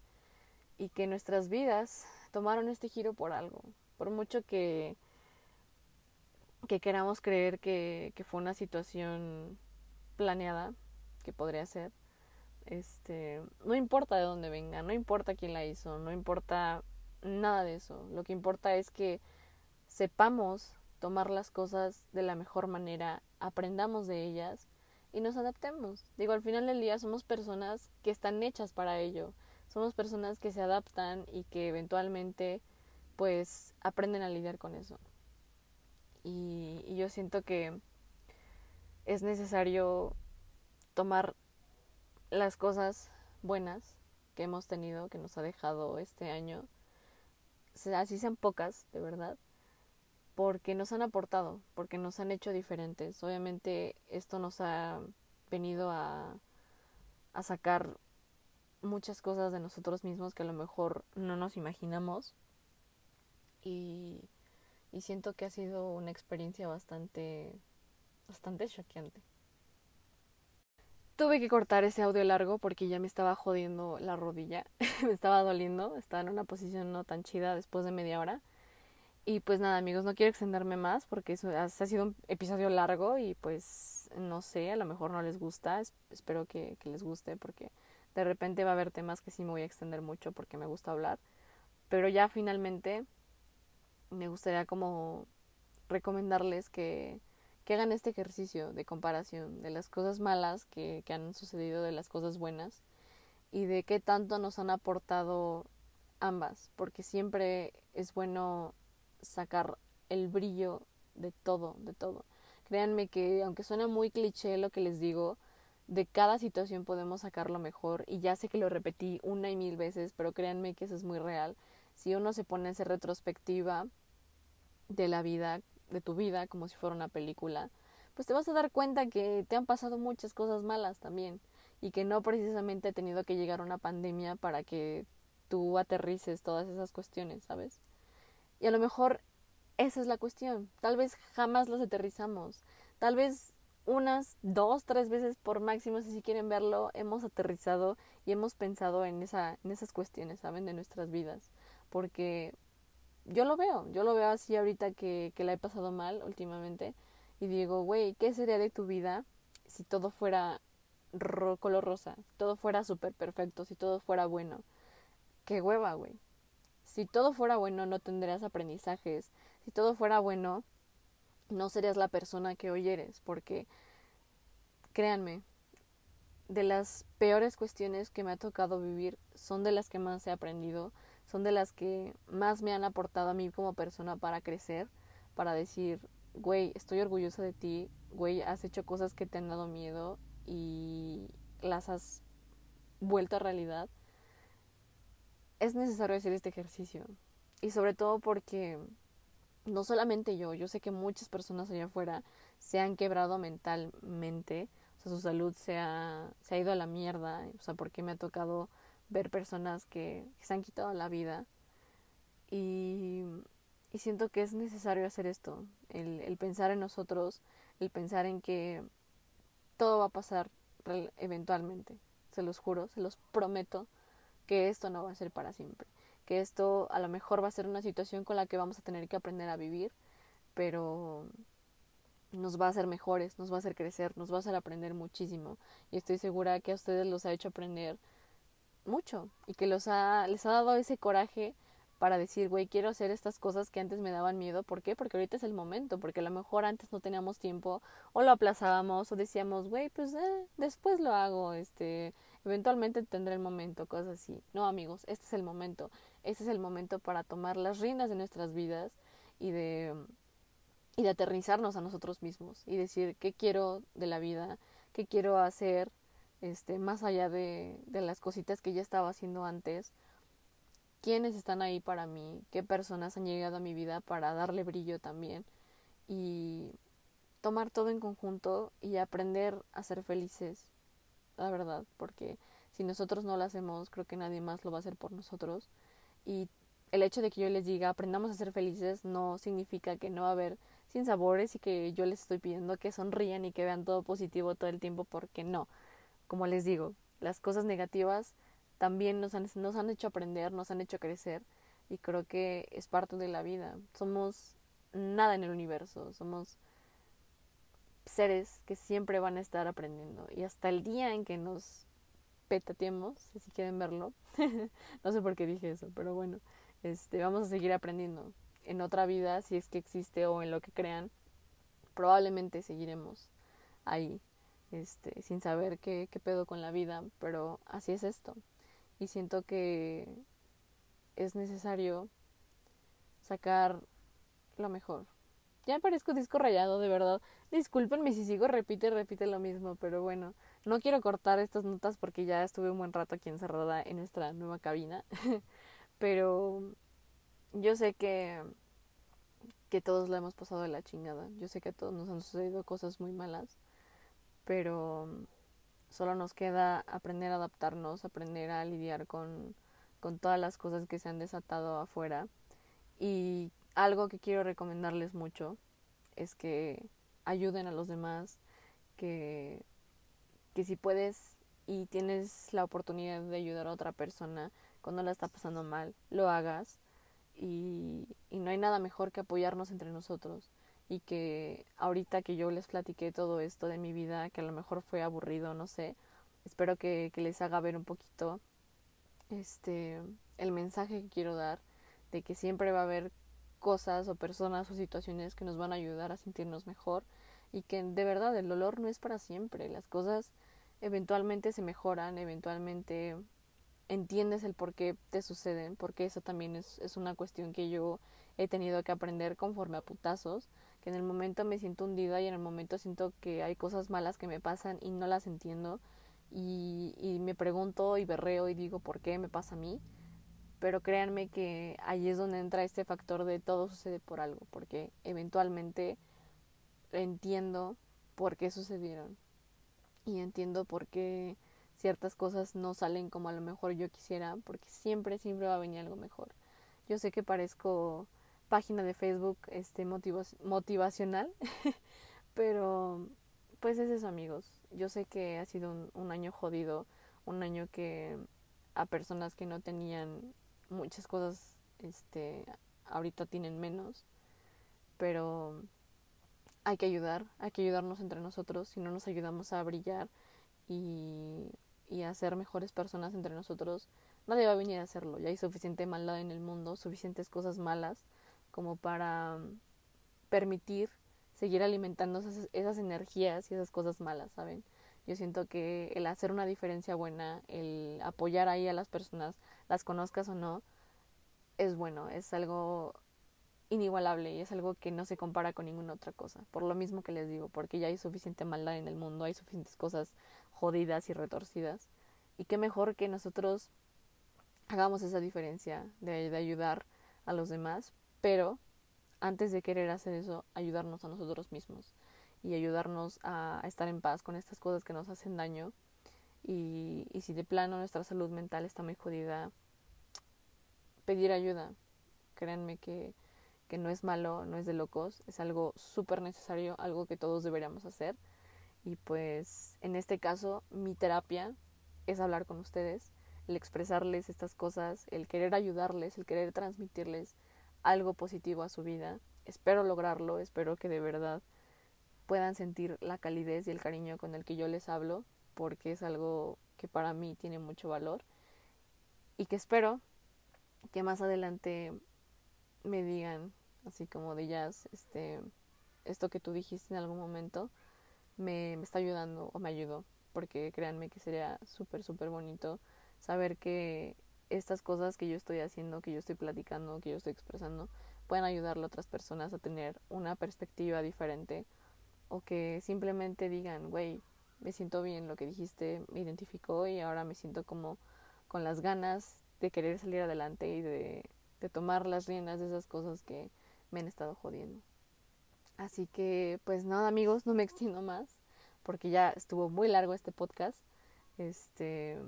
y que nuestras vidas tomaron este giro por algo, por mucho que que queramos creer que, que fue una situación planeada, que podría ser, este, no importa de dónde venga, no importa quién la hizo, no importa nada de eso, lo que importa es que sepamos tomar las cosas de la mejor manera, aprendamos de ellas y nos adaptemos. Digo, al final del día somos personas que están hechas para ello. Somos personas que se adaptan y que eventualmente pues aprenden a lidiar con eso. Y, y yo siento que es necesario tomar las cosas buenas que hemos tenido, que nos ha dejado este año, así sean pocas, de verdad, porque nos han aportado, porque nos han hecho diferentes. Obviamente esto nos ha venido a, a sacar muchas cosas de nosotros mismos que a lo mejor no nos imaginamos y, y siento que ha sido una experiencia bastante bastante choqueante. Tuve que cortar ese audio largo porque ya me estaba jodiendo la rodilla, (laughs) me estaba doliendo, estaba en una posición no tan chida después de media hora. Y pues nada, amigos, no quiero extenderme más porque eso ha, sido un episodio largo y pues no sé, a lo mejor no les gusta, espero que, que les guste porque de repente va a haber temas que sí me voy a extender mucho porque me gusta hablar. Pero ya finalmente me gustaría como recomendarles que, que hagan este ejercicio de comparación de las cosas malas que, que han sucedido de las cosas buenas y de qué tanto nos han aportado ambas, porque siempre es bueno sacar el brillo de todo, de todo. Créanme que aunque suena muy cliché lo que les digo, de cada situación podemos sacar lo mejor y ya sé que lo repetí una y mil veces, pero créanme que eso es muy real. Si uno se pone a hacer retrospectiva de la vida, de tu vida, como si fuera una película, pues te vas a dar cuenta que te han pasado muchas cosas malas también y que no precisamente ha tenido que llegar una pandemia para que tú aterrices todas esas cuestiones, ¿sabes? Y a lo mejor esa es la cuestión. Tal vez jamás las aterrizamos. Tal vez unas dos, tres veces por máximo, si quieren verlo, hemos aterrizado y hemos pensado en, esa, en esas cuestiones, ¿saben? De nuestras vidas. Porque yo lo veo, yo lo veo así ahorita que, que la he pasado mal últimamente. Y digo, güey, ¿qué sería de tu vida si todo fuera color rosa? Si todo fuera súper perfecto, si todo fuera bueno. Qué hueva, güey. Si todo fuera bueno, no tendrías aprendizajes. Si todo fuera bueno, no serías la persona que hoy eres. Porque, créanme, de las peores cuestiones que me ha tocado vivir son de las que más he aprendido, son de las que más me han aportado a mí como persona para crecer, para decir, güey, estoy orgullosa de ti, güey, has hecho cosas que te han dado miedo y las has vuelto a realidad. Es necesario hacer este ejercicio. Y sobre todo porque no solamente yo, yo sé que muchas personas allá afuera se han quebrado mentalmente, o sea, su salud se ha, se ha ido a la mierda, o sea, porque me ha tocado ver personas que, se han quitado la vida. Y, siento que es necesario hacer esto, el, el pensar en nosotros, el pensar en que todo va a pasar eventualmente, se los juro, se los prometo que esto no va a ser para siempre, que esto a lo mejor va a ser una situación con la que vamos a tener que aprender a vivir, pero nos va a hacer mejores, nos va a hacer crecer, nos va a hacer aprender muchísimo. Y estoy segura que a ustedes los ha hecho aprender mucho y que los ha, les ha dado ese coraje para decir, güey, quiero hacer estas cosas que antes me daban miedo. ¿Por qué? Porque ahorita es el momento, porque a lo mejor antes no teníamos tiempo o lo aplazábamos o decíamos, güey, pues eh, después lo hago, este, eventualmente tendré el momento, cosas así. No, amigos, este es el momento. Este es el momento para tomar las riendas de nuestras vidas y de y de aterrizarnos a nosotros mismos y decir qué quiero de la vida, qué quiero hacer, este, más allá de, de las cositas que ya estaba haciendo antes, quiénes están ahí para mí, qué personas han llegado a mi vida para darle brillo también y tomar todo en conjunto y aprender a ser felices, la verdad, porque si nosotros no lo hacemos, creo que nadie más lo va a hacer por nosotros. Y el hecho de que yo les diga aprendamos a ser felices no significa que no va a haber sin sabores y que yo les estoy pidiendo que sonrían y que vean todo positivo todo el tiempo porque no. Como les digo, las cosas negativas también nos han, nos han hecho aprender, nos han hecho crecer y creo que es parte de la vida. Somos nada en el universo, somos seres que siempre van a estar aprendiendo y hasta el día en que nos petateemos, si quieren verlo, (laughs) no sé por qué dije eso, pero bueno, este, vamos a seguir aprendiendo en otra vida, si es que existe o en lo que crean, probablemente seguiremos ahí, este, sin saber qué, qué pedo con la vida, pero así es esto. Y siento que es necesario sacar lo mejor. Ya parezco disco rayado, de verdad. Discúlpenme si sigo, repite, repite lo mismo, pero bueno, no quiero cortar estas notas porque ya estuve un buen rato aquí encerrada en nuestra nueva cabina. (laughs) pero yo sé que, que todos lo hemos pasado de la chingada. Yo sé que a todos nos han sucedido cosas muy malas. Pero solo nos queda aprender a adaptarnos, aprender a lidiar con, con todas las cosas que se han desatado afuera. Y algo que quiero recomendarles mucho es que ayuden a los demás, que, que si puedes y tienes la oportunidad de ayudar a otra persona cuando la está pasando mal, lo hagas y, y no hay nada mejor que apoyarnos entre nosotros y que ahorita que yo les platiqué todo esto de mi vida, que a lo mejor fue aburrido, no sé, espero que, que, les haga ver un poquito este el mensaje que quiero dar de que siempre va a haber cosas o personas o situaciones que nos van a ayudar a sentirnos mejor y que de verdad el dolor no es para siempre, las cosas eventualmente se mejoran, eventualmente entiendes el por qué te suceden, porque eso también es, es una cuestión que yo he tenido que aprender conforme a putazos, que en el momento me siento hundida y en el momento siento que hay cosas malas que me pasan y no las entiendo y, y me pregunto y berreo y digo por qué me pasa a mí, pero créanme que ahí es donde entra este factor de todo sucede por algo, porque eventualmente entiendo por qué sucedieron y entiendo por qué ciertas cosas no salen como a lo mejor yo quisiera, porque siempre, siempre va a venir algo mejor. Yo sé que parezco página de Facebook este motivacional, (laughs) pero pues es eso amigos. Yo sé que ha sido un, un año jodido, un año que a personas que no tenían muchas cosas, este, ahorita tienen menos, pero hay que ayudar, hay que ayudarnos entre nosotros, si no nos ayudamos a brillar y y a ser mejores personas entre nosotros, nadie va a venir a hacerlo. Ya hay suficiente maldad en el mundo, suficientes cosas malas como para mm, permitir seguir alimentando esas, esas energías y esas cosas malas, ¿saben? Yo siento que el hacer una diferencia buena, el apoyar ahí a las personas, las conozcas o no, es bueno, es algo inigualable y es algo que no se compara con ninguna otra cosa. Por lo mismo que les digo, porque ya hay suficiente maldad en el mundo, hay suficientes cosas jodidas y retorcidas. Y qué mejor que nosotros hagamos esa diferencia de, de ayudar a los demás, pero antes de querer hacer eso, ayudarnos a nosotros mismos y ayudarnos a, estar en paz con estas cosas que nos hacen daño. Y, y si de plano nuestra salud mental está muy jodida, pedir ayuda. Créanme que, que no es malo, no es de locos, es algo súper necesario, algo que todos deberíamos hacer. Y pues en este caso mi terapia es hablar con ustedes, el expresarles estas cosas, el querer ayudarles, el querer transmitirles algo positivo a su vida. Espero lograrlo, espero que de verdad puedan sentir la calidez y el cariño con el que yo les hablo, porque es algo que para mí tiene mucho valor y que espero que más adelante me digan, así como de jazz, este, esto que tú dijiste en algún momento me, me está ayudando o me ayudó, porque créanme que sería súper, súper bonito saber que estas cosas que yo estoy haciendo, que yo estoy platicando, que yo estoy expresando, pueden ayudarle a otras personas a tener una perspectiva diferente o que simplemente digan, güey, me siento bien lo que dijiste, me identificó y ahora me siento como con las ganas de querer salir adelante y de, de tomar las riendas de esas cosas que me han estado jodiendo. Así que, pues nada, amigos, no me (laughs) extiendo más porque ya estuvo muy largo este podcast. Este,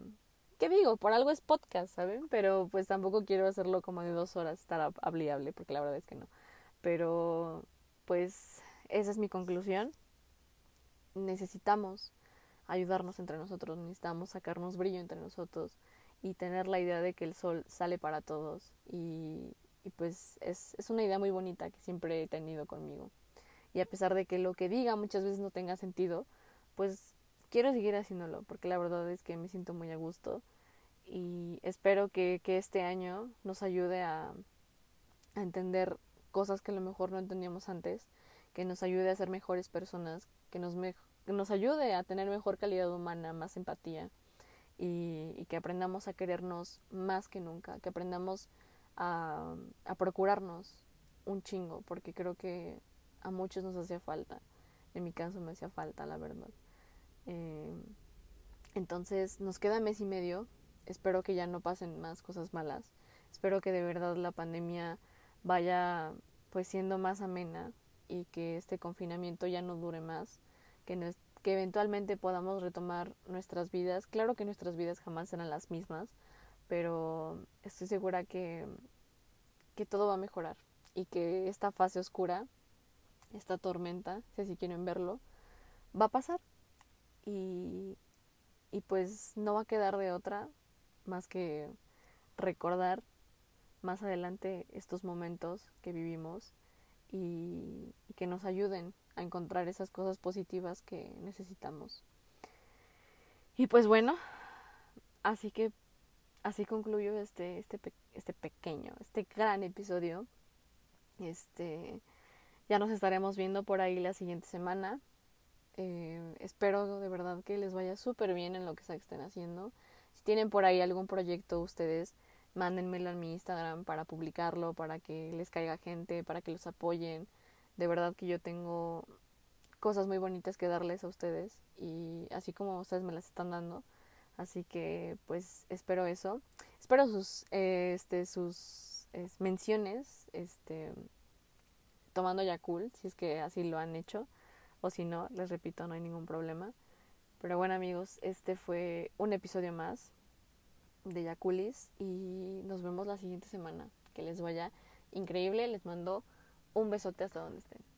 ¿qué digo? Por algo es podcast, ¿saben? Pero pues tampoco quiero hacerlo como de dos horas, estar hablable, porque la verdad es que no. Pero, pues, esa es mi conclusión. Necesitamos ayudarnos entre nosotros, necesitamos sacarnos brillo entre nosotros y tener la idea de que el sol sale para todos. Y, y pues es, es una idea muy bonita que siempre he tenido conmigo. Y a pesar de que lo que diga muchas veces no tenga sentido, pues quiero seguir haciéndolo, porque la verdad es que me siento muy a gusto y espero que, que este año nos ayude a, entender cosas que a lo mejor no entendíamos antes, que nos ayude a ser mejores personas, que nos, me, que nos ayude a tener mejor calidad humana, más empatía y, que aprendamos a querernos más que nunca, que aprendamos a, a procurarnos un chingo, porque creo que a muchos nos hacía falta. En mi caso me hacía falta, la verdad. Eh, entonces nos queda mes y medio. Espero que ya no pasen más cosas malas. Espero que de verdad la pandemia vaya pues siendo más amena y que este confinamiento ya no dure más, que, no, que eventualmente podamos retomar nuestras vidas. Claro que nuestras vidas jamás serán las mismas, pero estoy segura que, que todo va a mejorar y que esta fase oscura, esta tormenta, si así quieren verlo, va a pasar y, y pues no va a quedar de otra más que recordar más adelante estos momentos que vivimos y, que nos ayuden a encontrar esas cosas positivas que necesitamos. Y pues bueno, así que así concluyo este, este, este pequeño, este gran episodio. Este, ya nos estaremos viendo por ahí la siguiente semana. Eh, espero de verdad que les vaya súper bien en lo que sea que estén haciendo. Si tienen por ahí algún proyecto ustedes, mándenmelo en mi Instagram para publicarlo, para que les caiga gente, para que los apoyen. De verdad que yo tengo cosas muy bonitas que darles a ustedes y así como ustedes me las están dando. Así que pues espero eso. Espero sus este sus es, menciones este tomando Yakul, si es que así lo han hecho o si no, les repito, no hay ningún problema. Pero bueno amigos, este fue un episodio más de Yakulis y nos vemos la siguiente semana. Que les vaya increíble, les mando un besote hasta donde estén.